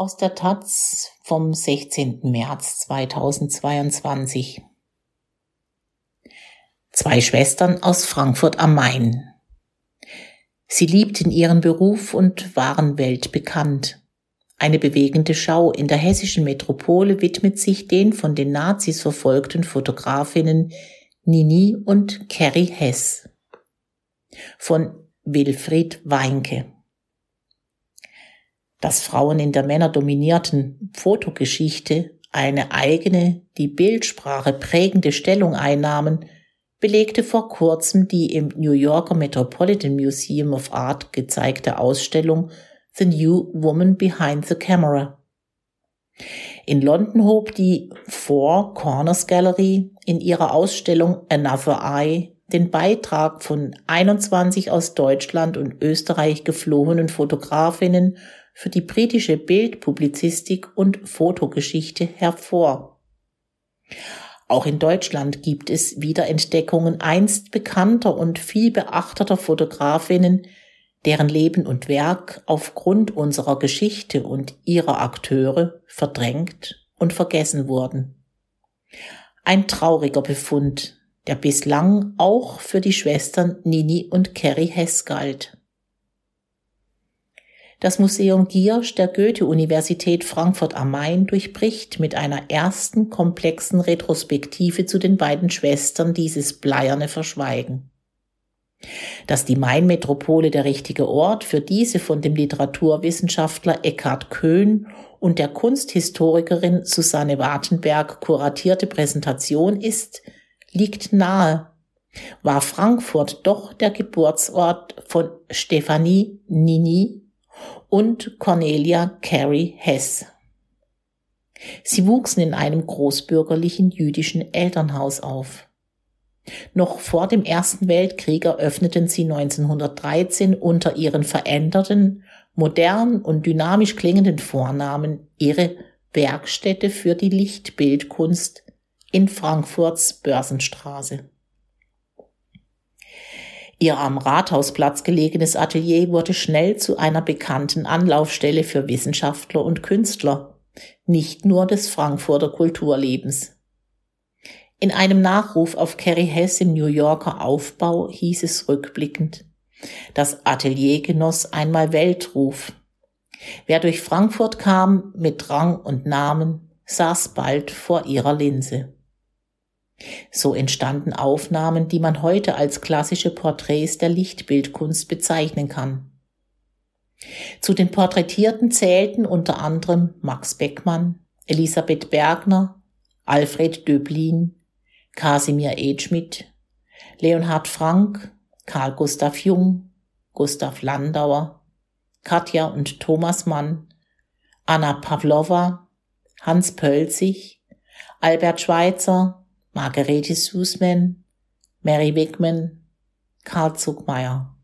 Aus der Taz vom 16. März 2022. Zwei Schwestern aus Frankfurt am Main. Sie liebten ihren Beruf und waren weltbekannt. Eine bewegende Schau in der hessischen Metropole widmet sich den von den Nazis verfolgten Fotografinnen Nini und Carrie Hess. Von Wilfried Weinke dass Frauen in der männerdominierten Fotogeschichte eine eigene, die Bildsprache prägende Stellung einnahmen, belegte vor kurzem die im New Yorker Metropolitan Museum of Art gezeigte Ausstellung The New Woman Behind the Camera. In London hob die Four Corners Gallery in ihrer Ausstellung Another Eye den Beitrag von 21 aus Deutschland und Österreich geflohenen Fotografinnen für die britische Bildpublizistik und Fotogeschichte hervor. Auch in Deutschland gibt es Wiederentdeckungen einst bekannter und viel beachteter Fotografinnen, deren Leben und Werk aufgrund unserer Geschichte und ihrer Akteure verdrängt und vergessen wurden. Ein trauriger Befund, der bislang auch für die Schwestern Nini und Kerry Hess galt. Das Museum Giersch der Goethe-Universität Frankfurt am Main durchbricht mit einer ersten komplexen Retrospektive zu den beiden Schwestern dieses bleierne Verschweigen. Dass die Main-Metropole der richtige Ort für diese von dem Literaturwissenschaftler Eckhard Köhn und der Kunsthistorikerin Susanne Wartenberg kuratierte Präsentation ist, liegt nahe. War Frankfurt doch der Geburtsort von Stephanie Nini und Cornelia Carey Hess. Sie wuchsen in einem großbürgerlichen jüdischen Elternhaus auf. Noch vor dem Ersten Weltkrieg eröffneten sie 1913 unter ihren veränderten, modern und dynamisch klingenden Vornamen ihre Werkstätte für die Lichtbildkunst in Frankfurts Börsenstraße. Ihr am Rathausplatz gelegenes Atelier wurde schnell zu einer bekannten Anlaufstelle für Wissenschaftler und Künstler, nicht nur des Frankfurter Kulturlebens. In einem Nachruf auf Carrie Hess im New Yorker Aufbau hieß es rückblickend, das Atelier genoss einmal Weltruf. Wer durch Frankfurt kam mit Rang und Namen, saß bald vor ihrer Linse. So entstanden Aufnahmen, die man heute als klassische Porträts der Lichtbildkunst bezeichnen kann. Zu den Porträtierten zählten unter anderem Max Beckmann, Elisabeth Bergner, Alfred Döblin, Kasimir Edschmidt, Leonhard Frank, Karl Gustav Jung, Gustav Landauer, Katja und Thomas Mann, Anna Pavlova, Hans Pölzig, Albert Schweitzer, Margarete Sussman, Mary Wigman, Karl Zuckmeier.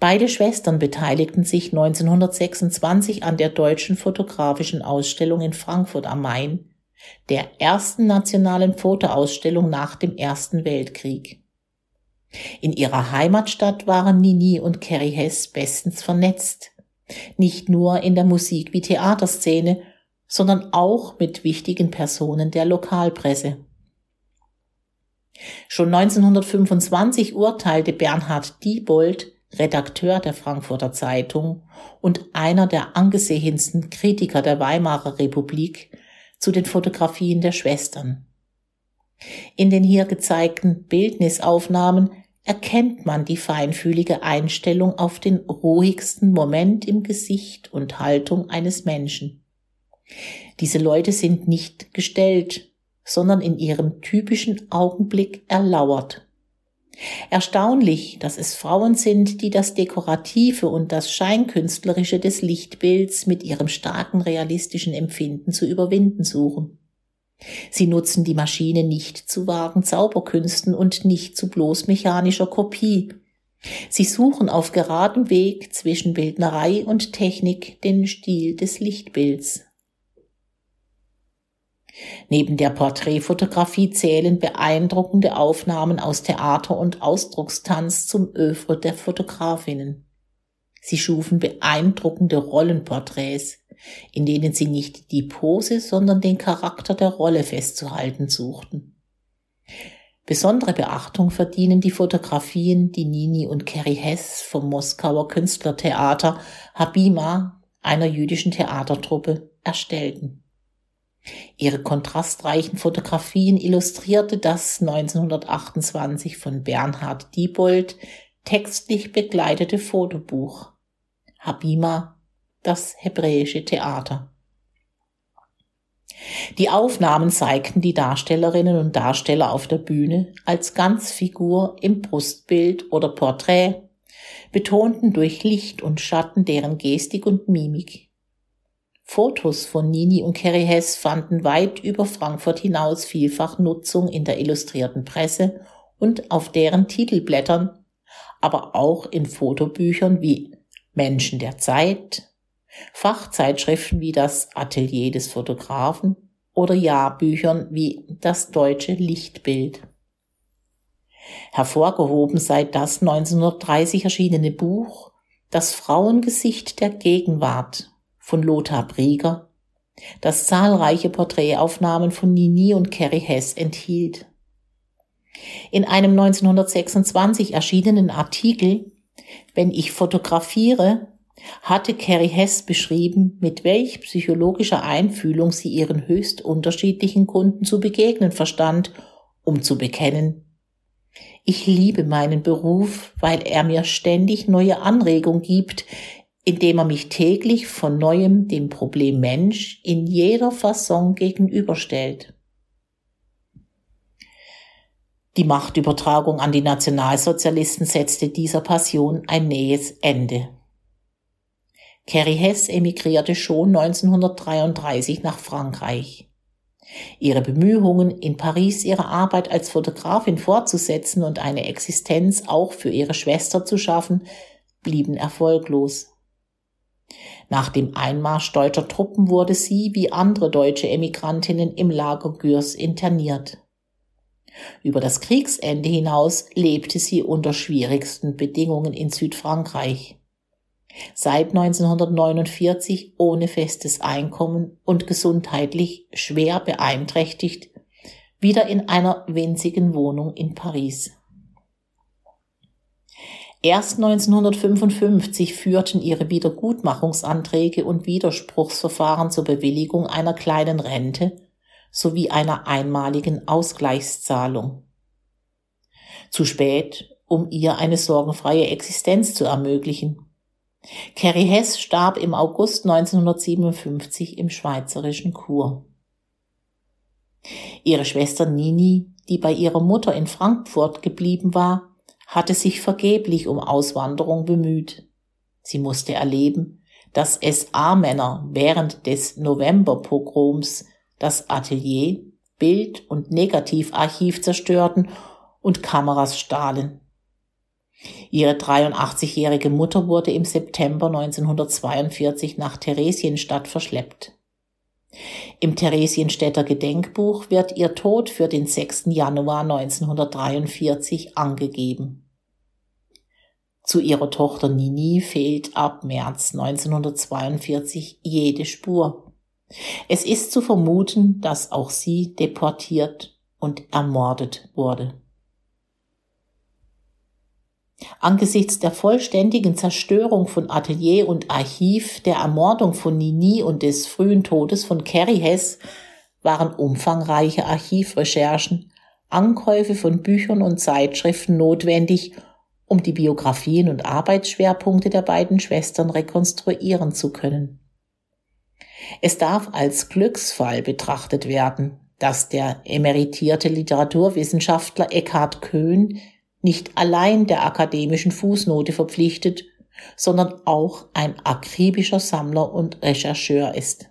Beide Schwestern beteiligten sich 1926 an der deutschen fotografischen Ausstellung in Frankfurt am Main, der ersten nationalen Fotoausstellung nach dem Ersten Weltkrieg. In ihrer Heimatstadt waren Nini und Kerry Hess bestens vernetzt, nicht nur in der Musik- wie Theaterszene, sondern auch mit wichtigen Personen der Lokalpresse. Schon 1925 urteilte Bernhard Diebold, Redakteur der Frankfurter Zeitung und einer der angesehensten Kritiker der Weimarer Republik, zu den Fotografien der Schwestern. In den hier gezeigten Bildnisaufnahmen erkennt man die feinfühlige Einstellung auf den ruhigsten Moment im Gesicht und Haltung eines Menschen. Diese Leute sind nicht gestellt, sondern in ihrem typischen Augenblick erlauert. Erstaunlich, dass es Frauen sind, die das Dekorative und das Scheinkünstlerische des Lichtbilds mit ihrem starken realistischen Empfinden zu überwinden suchen. Sie nutzen die Maschine nicht zu vagen Zauberkünsten und nicht zu bloß mechanischer Kopie. Sie suchen auf geradem Weg zwischen Bildnerei und Technik den Stil des Lichtbilds. Neben der Porträtfotografie zählen beeindruckende Aufnahmen aus Theater und Ausdruckstanz zum Övre der Fotografinnen. Sie schufen beeindruckende Rollenporträts, in denen sie nicht die Pose, sondern den Charakter der Rolle festzuhalten suchten. Besondere Beachtung verdienen die Fotografien, die Nini und Kerry Hess vom Moskauer Künstlertheater Habima, einer jüdischen Theatertruppe, erstellten. Ihre kontrastreichen Fotografien illustrierte das 1928 von Bernhard Diebold textlich begleitete Fotobuch Habima, das hebräische Theater. Die Aufnahmen zeigten die Darstellerinnen und Darsteller auf der Bühne als Ganzfigur im Brustbild oder Porträt, betonten durch Licht und Schatten deren Gestik und Mimik. Fotos von Nini und Kerry Hess fanden weit über Frankfurt hinaus vielfach Nutzung in der illustrierten Presse und auf deren Titelblättern, aber auch in Fotobüchern wie Menschen der Zeit, Fachzeitschriften wie das Atelier des Fotografen oder Jahrbüchern wie das deutsche Lichtbild. Hervorgehoben sei das 1930 erschienene Buch Das Frauengesicht der Gegenwart von Lothar Brieger, das zahlreiche Porträtaufnahmen von Nini und Kerry Hess enthielt. In einem 1926 erschienenen Artikel Wenn ich fotografiere, hatte Kerry Hess beschrieben, mit welch psychologischer Einfühlung sie ihren höchst unterschiedlichen Kunden zu begegnen verstand, um zu bekennen, ich liebe meinen Beruf, weil er mir ständig neue Anregung gibt, indem er mich täglich von neuem dem Problem Mensch in jeder Fasson gegenüberstellt. Die Machtübertragung an die Nationalsozialisten setzte dieser Passion ein nähes Ende. Carrie Hess emigrierte schon 1933 nach Frankreich. Ihre Bemühungen, in Paris ihre Arbeit als Fotografin fortzusetzen und eine Existenz auch für ihre Schwester zu schaffen, blieben erfolglos. Nach dem Einmarsch deutscher Truppen wurde sie, wie andere deutsche Emigrantinnen, im Lager Gürs interniert. Über das Kriegsende hinaus lebte sie unter schwierigsten Bedingungen in Südfrankreich. Seit 1949 ohne festes Einkommen und gesundheitlich schwer beeinträchtigt, wieder in einer winzigen Wohnung in Paris. Erst 1955 führten ihre Wiedergutmachungsanträge und Widerspruchsverfahren zur Bewilligung einer kleinen Rente sowie einer einmaligen Ausgleichszahlung. Zu spät, um ihr eine sorgenfreie Existenz zu ermöglichen. Carrie Hess starb im August 1957 im schweizerischen Chur. Ihre Schwester Nini, die bei ihrer Mutter in Frankfurt geblieben war, hatte sich vergeblich um Auswanderung bemüht. Sie musste erleben, dass SA-Männer während des Novemberpogroms das Atelier, Bild- und Negativarchiv zerstörten und Kameras stahlen. Ihre 83-jährige Mutter wurde im September 1942 nach Theresienstadt verschleppt. Im Theresienstädter Gedenkbuch wird ihr Tod für den 6. Januar 1943 angegeben. Zu ihrer Tochter Nini fehlt ab März 1942 jede Spur. Es ist zu vermuten, dass auch sie deportiert und ermordet wurde. Angesichts der vollständigen Zerstörung von Atelier und Archiv, der Ermordung von Nini und des frühen Todes von Kerry Hess waren umfangreiche Archivrecherchen, Ankäufe von Büchern und Zeitschriften notwendig, um die Biografien und Arbeitsschwerpunkte der beiden Schwestern rekonstruieren zu können. Es darf als Glücksfall betrachtet werden, dass der emeritierte Literaturwissenschaftler Eckhard Köhn nicht allein der akademischen Fußnote verpflichtet, sondern auch ein akribischer Sammler und Rechercheur ist.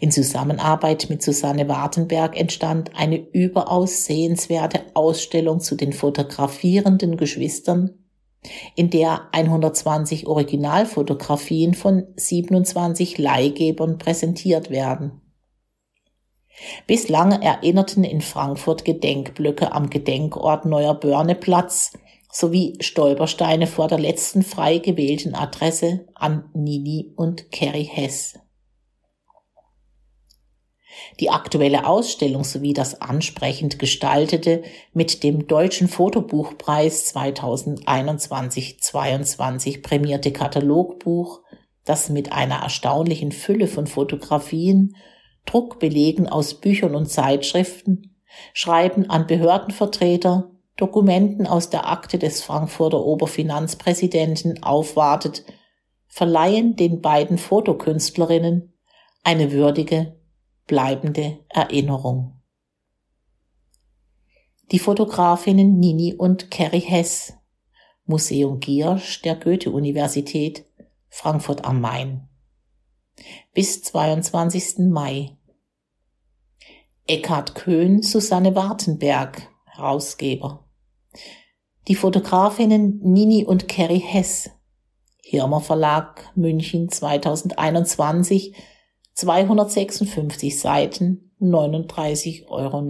In Zusammenarbeit mit Susanne Wartenberg entstand eine überaus sehenswerte Ausstellung zu den fotografierenden Geschwistern, in der 120 Originalfotografien von 27 Leihgebern präsentiert werden. Bislang erinnerten in Frankfurt Gedenkblöcke am Gedenkort Neuer Börneplatz sowie Stolpersteine vor der letzten frei gewählten Adresse an Nini und Kerry Hess. Die aktuelle Ausstellung sowie das ansprechend gestaltete mit dem Deutschen Fotobuchpreis 2021-22 prämierte Katalogbuch, das mit einer erstaunlichen Fülle von Fotografien, Druckbelegen aus Büchern und Zeitschriften, Schreiben an Behördenvertreter, Dokumenten aus der Akte des Frankfurter Oberfinanzpräsidenten aufwartet, verleihen den beiden Fotokünstlerinnen eine würdige bleibende Erinnerung. Die Fotografinnen Nini und Kerry Hess, Museum Giersch der Goethe-Universität, Frankfurt am Main. Bis 22. Mai. Eckhard Köhn, Susanne Wartenberg, Herausgeber. Die Fotografinnen Nini und Kerry Hess, Hirmer Verlag, München 2021, 256 Seiten, 39,90 Euro.